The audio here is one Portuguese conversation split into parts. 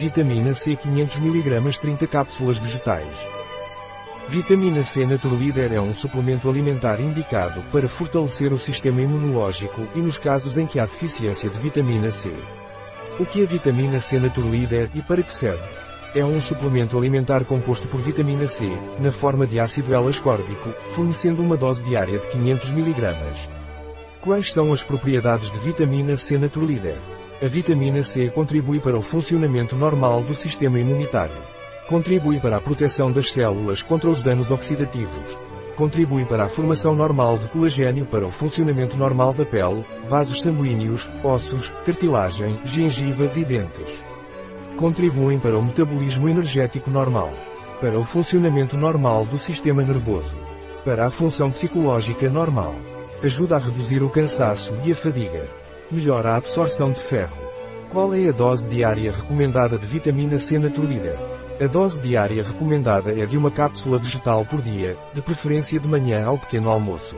Vitamina C 500 mg 30 cápsulas vegetais. Vitamina C Naturleader é um suplemento alimentar indicado para fortalecer o sistema imunológico e nos casos em que há deficiência de vitamina C. O que é vitamina C Naturleader e para que serve? É um suplemento alimentar composto por vitamina C, na forma de ácido L-ascórbico, fornecendo uma dose diária de 500 mg. Quais são as propriedades de vitamina C Naturleader? A vitamina C contribui para o funcionamento normal do sistema imunitário. Contribui para a proteção das células contra os danos oxidativos. Contribui para a formação normal de colagênio para o funcionamento normal da pele, vasos sanguíneos, ossos, cartilagem, gengivas e dentes. Contribuem para o metabolismo energético normal. Para o funcionamento normal do sistema nervoso. Para a função psicológica normal. Ajuda a reduzir o cansaço e a fadiga. Melhora a absorção de ferro. Qual é a dose diária recomendada de vitamina C Naturlida? A dose diária recomendada é de uma cápsula vegetal por dia, de preferência de manhã ao pequeno almoço.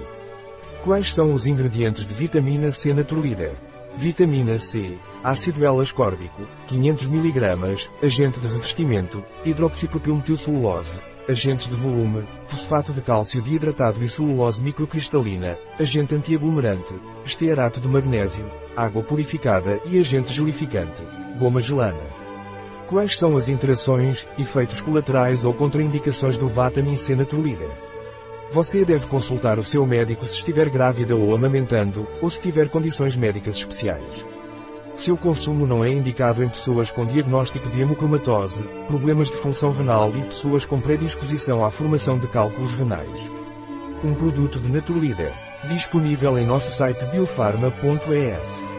Quais são os ingredientes de vitamina C Naturlida? Vitamina C, ácido L-ascórbico, 500 mg, agente de revestimento, hidroxipropilmetilcelulose, agentes de volume, fosfato de cálcio desidratado e celulose microcristalina, agente antiaglomerante, estearato de magnésio, água purificada e agente gelificante, goma gelana. Quais são as interações, efeitos colaterais ou contraindicações do Vitamin C Naturlida? Você deve consultar o seu médico se estiver grávida ou amamentando, ou se tiver condições médicas especiais. Seu consumo não é indicado em pessoas com diagnóstico de hemocromatose, problemas de função renal e pessoas com predisposição à formação de cálculos renais. Um produto de Naturlida, disponível em nosso site biofarma.es.